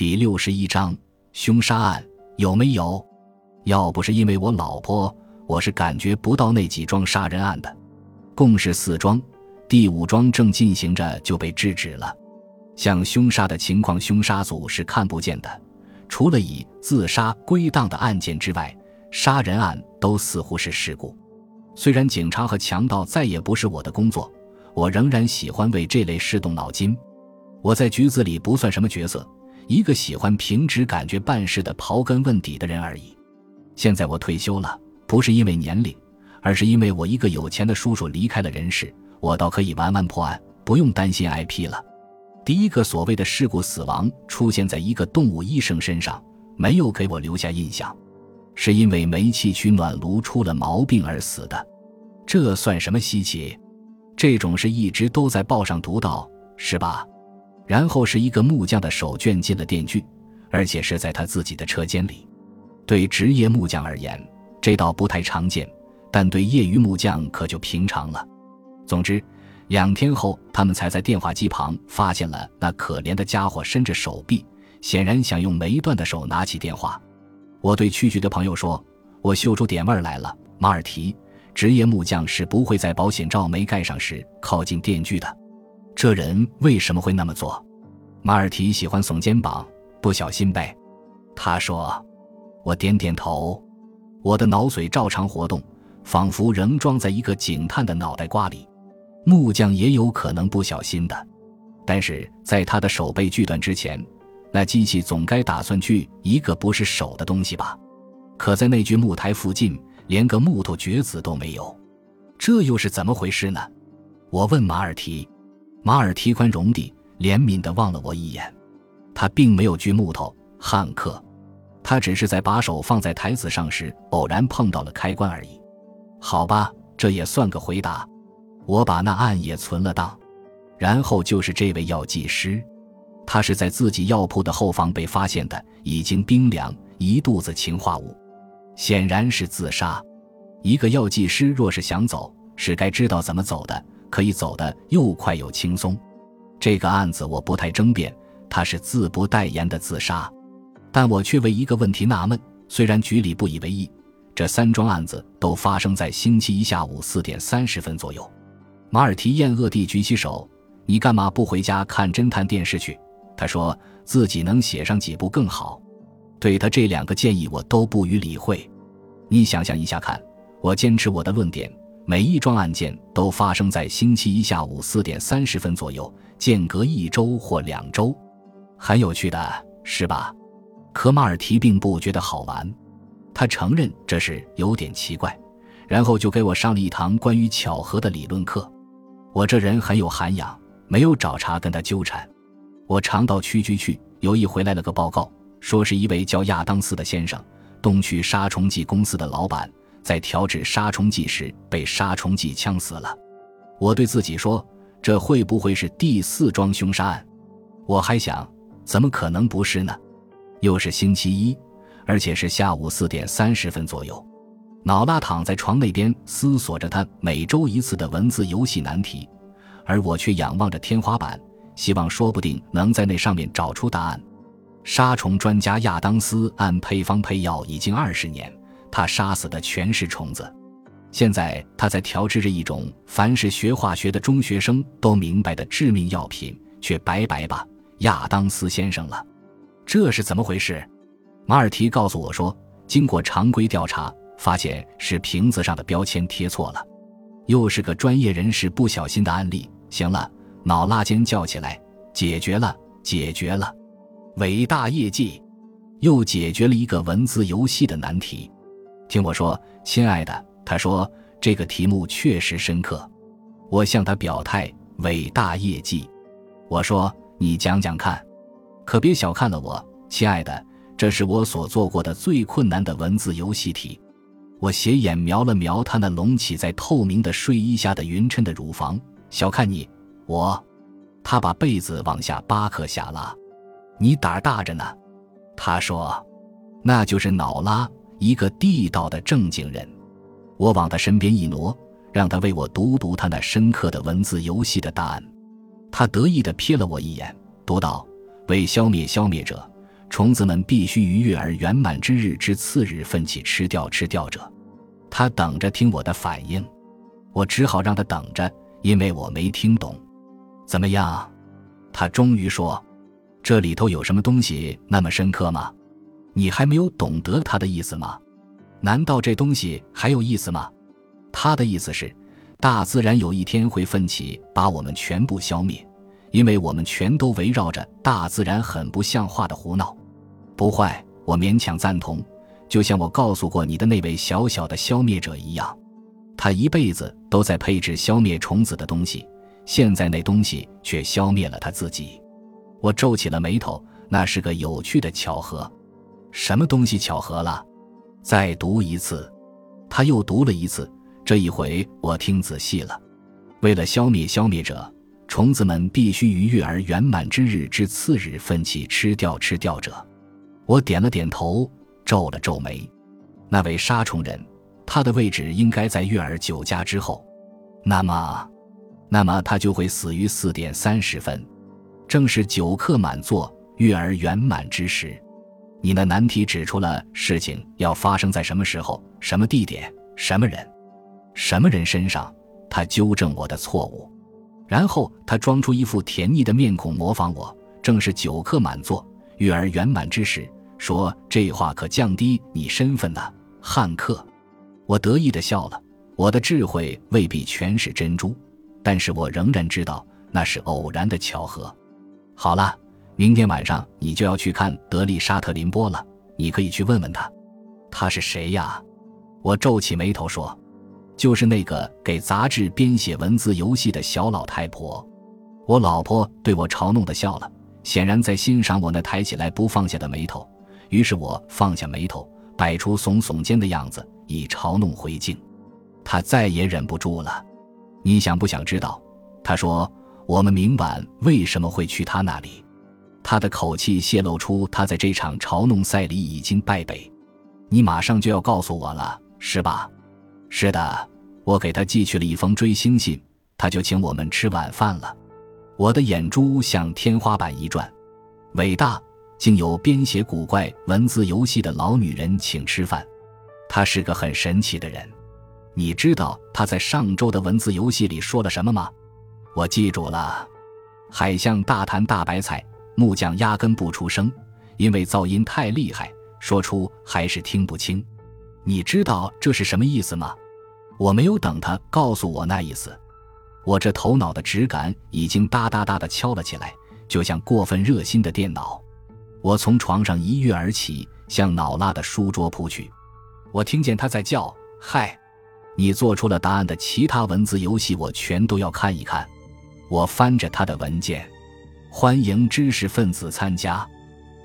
第六十一章凶杀案有没有？要不是因为我老婆，我是感觉不到那几桩杀人案的。共是四桩，第五桩正进行着就被制止了。像凶杀的情况，凶杀组是看不见的。除了以自杀归档的案件之外，杀人案都似乎是事故。虽然警察和强盗再也不是我的工作，我仍然喜欢为这类事动脑筋。我在局子里不算什么角色。一个喜欢凭直感觉办事的刨根问底的人而已。现在我退休了，不是因为年龄，而是因为我一个有钱的叔叔离开了人世，我倒可以玩玩破案，不用担心挨批了。第一个所谓的事故死亡出现在一个动物医生身上，没有给我留下印象，是因为煤气取暖炉出了毛病而死的。这算什么稀奇？这种事一直都在报上读到，是吧？然后是一个木匠的手卷进了电锯，而且是在他自己的车间里。对职业木匠而言，这倒不太常见，但对业余木匠可就平常了。总之，两天后，他们才在电话机旁发现了那可怜的家伙伸着手臂，显然想用没断的手拿起电话。我对区局的朋友说：“我嗅出点味儿来了，马尔提，职业木匠是不会在保险罩没盖上时靠近电锯的。”这人为什么会那么做？马尔提喜欢耸肩膀，不小心呗。他说：“我点点头，我的脑髓照常活动，仿佛仍装在一个警探的脑袋瓜里。木匠也有可能不小心的，但是在他的手被锯断之前，那机器总该打算锯一个不是手的东西吧？可在那具木台附近，连个木头橛子都没有，这又是怎么回事呢？我问马尔提。”马尔提宽容地、怜悯地望了我一眼，他并没有锯木头，汉克，他只是在把手放在台子上时偶然碰到了开关而已。好吧，这也算个回答。我把那案也存了档。然后就是这位药剂师，他是在自己药铺的后房被发现的，已经冰凉，一肚子氰化物，显然是自杀。一个药剂师若是想走，是该知道怎么走的。可以走得又快又轻松，这个案子我不太争辩，他是自不代言的自杀，但我却为一个问题纳闷。虽然局里不以为意，这三桩案子都发生在星期一下午四点三十分左右。马尔提厌恶地举起手：“你干嘛不回家看侦探电视去？”他说自己能写上几部更好。对他这两个建议，我都不予理会。你想象一下看，我坚持我的论点。每一桩案件都发生在星期一下午四点三十分左右，间隔一周或两周，很有趣的是吧？可马尔提并不觉得好玩，他承认这是有点奇怪，然后就给我上了一堂关于巧合的理论课。我这人很有涵养，没有找茬跟他纠缠。我常到区局去，有一回来了个报告，说是一位叫亚当斯的先生，东区杀虫剂公司的老板。在调制杀虫剂时被杀虫剂呛死了。我对自己说：“这会不会是第四桩凶杀案？”我还想，怎么可能不是呢？又是星期一，而且是下午四点三十分左右。脑拉躺在床那边思索着他每周一次的文字游戏难题，而我却仰望着天花板，希望说不定能在那上面找出答案。杀虫专家亚当斯按配方配药已经二十年。他杀死的全是虫子，现在他在调制着一种凡是学化学的中学生都明白的致命药品，却白白把亚当斯先生了。这是怎么回事？马尔提告诉我说，经过常规调查，发现是瓶子上的标签贴错了。又是个专业人士不小心的案例。行了，脑拉尖叫起来，解决了，解决了，伟大业绩，又解决了一个文字游戏的难题。听我说，亲爱的，他说这个题目确实深刻。我向他表态，伟大业绩。我说你讲讲看，可别小看了我，亲爱的，这是我所做过的最困难的文字游戏题。我斜眼瞄了瞄他那隆起在透明的睡衣下的匀称的乳房，小看你，我。他把被子往下扒克下拉，你胆儿大着呢。他说，那就是脑拉。一个地道的正经人，我往他身边一挪，让他为我读读他那深刻的文字游戏的答案。他得意地瞥了我一眼，读道：“为消灭消灭者，虫子们必须于月儿圆满之日之次日奋起吃掉吃掉者。他等着听我的反应，我只好让他等着，因为我没听懂。怎么样？他终于说：“这里头有什么东西那么深刻吗？你还没有懂得他的意思吗？难道这东西还有意思吗？”他的意思是，大自然有一天会奋起，把我们全部消灭，因为我们全都围绕着大自然很不像话的胡闹。不坏，我勉强赞同。就像我告诉过你的那位小小的消灭者一样，他一辈子都在配置消灭虫子的东西，现在那东西却消灭了他自己。我皱起了眉头，那是个有趣的巧合。什么东西巧合了？再读一次。他又读了一次，这一回我听仔细了。为了消灭消灭者，虫子们必须于月儿圆满之日之次日奋起吃掉吃掉者。我点了点头，皱了皱眉。那位杀虫人，他的位置应该在月儿酒家之后。那么，那么他就会死于四点三十分，正是酒客满座、月儿圆满之时。你的难题指出了事情要发生在什么时候、什么地点、什么人、什么人身上。他纠正我的错误，然后他装出一副甜腻的面孔，模仿我。正是酒客满座、月儿圆满之时。说这话可降低你身份呢，汉克。我得意地笑了。我的智慧未必全是珍珠，但是我仍然知道那是偶然的巧合。好了，明天晚上你就要去看德利沙特林波了，你可以去问问他。他是谁呀？我皱起眉头说：“就是那个给杂志编写文字游戏的小老太婆。”我老婆对我嘲弄地笑了，显然在欣赏我那抬起来不放下的眉头。于是我放下眉头，摆出耸耸肩的样子，以嘲弄回敬。他再也忍不住了。你想不想知道？他说：“我们明晚为什么会去他那里？”他的口气泄露出他在这场嘲弄赛里已经败北。你马上就要告诉我了，是吧？是的，我给他寄去了一封追星信，他就请我们吃晚饭了。我的眼珠向天花板一转，伟大。竟有编写古怪文字游戏的老女人请吃饭，她是个很神奇的人。你知道她在上周的文字游戏里说了什么吗？我记住了。海象大谈大白菜，木匠压根不出声，因为噪音太厉害，说出还是听不清。你知道这是什么意思吗？我没有等他告诉我那意思，我这头脑的直感已经哒哒哒的敲了起来，就像过分热心的电脑。我从床上一跃而起，向脑拉的书桌扑去。我听见他在叫：“嗨，你做出了答案的其他文字游戏，我全都要看一看。”我翻着他的文件，欢迎知识分子参加。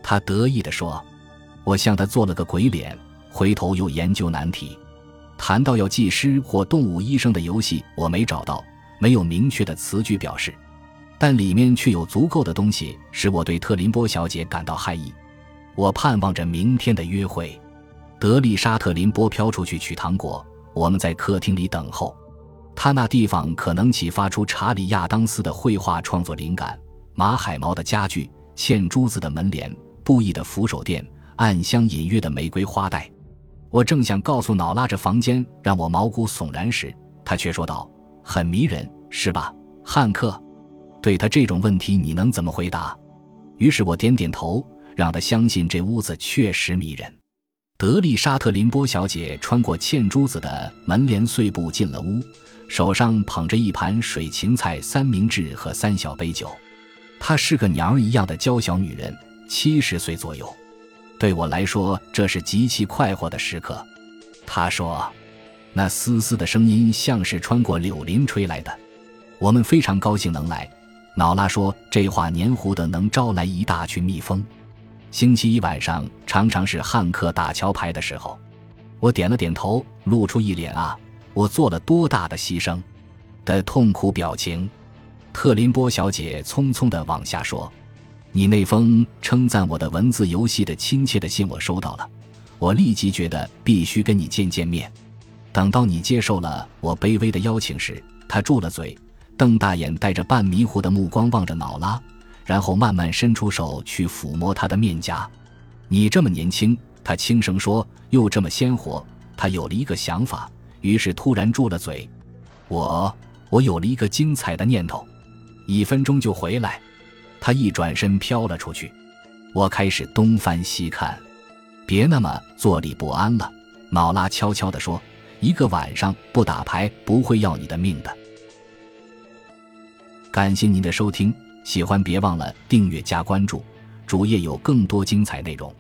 他得意地说：“我向他做了个鬼脸，回头又研究难题。谈到要技师或动物医生的游戏，我没找到，没有明确的词句表示。”但里面却有足够的东西使我对特林波小姐感到害意。我盼望着明天的约会。德丽莎特林波飘出去取糖果，我们在客厅里等候。他那地方可能启发出查理亚当斯的绘画创作灵感。马海毛的家具，嵌珠子的门帘，布艺的扶手垫，暗香隐约的玫瑰花带。我正想告诉脑拉这房间让我毛骨悚然时，他却说道：“很迷人，是吧，汉克？”对他这种问题，你能怎么回答？于是我点点头，让他相信这屋子确实迷人。德丽莎特林波小姐穿过嵌珠子的门帘碎步进了屋，手上捧着一盘水芹菜三明治和三小杯酒。她是个娘儿一样的娇小女人，七十岁左右。对我来说，这是极其快活的时刻。她说：“那嘶嘶的声音像是穿过柳林吹来的。”我们非常高兴能来。瑙拉说：“这话黏糊的，能招来一大群蜜蜂。”星期一晚上常常是汉克打桥牌的时候。我点了点头，露出一脸“啊，我做了多大的牺牲”的痛苦表情。特林波小姐匆匆地往下说：“你那封称赞我的文字游戏的亲切的信我收到了，我立即觉得必须跟你见见面。等到你接受了我卑微的邀请时，他住了嘴。”瞪大眼，带着半迷糊的目光望着瑙拉，然后慢慢伸出手去抚摸她的面颊。你这么年轻，他轻声说，又这么鲜活。他有了一个想法，于是突然住了嘴。我，我有了一个精彩的念头，一分钟就回来。他一转身飘了出去。我开始东翻西看，别那么坐立不安了。老拉悄悄地说：“一个晚上不打牌不会要你的命的。”感谢您的收听，喜欢别忘了订阅加关注，主页有更多精彩内容。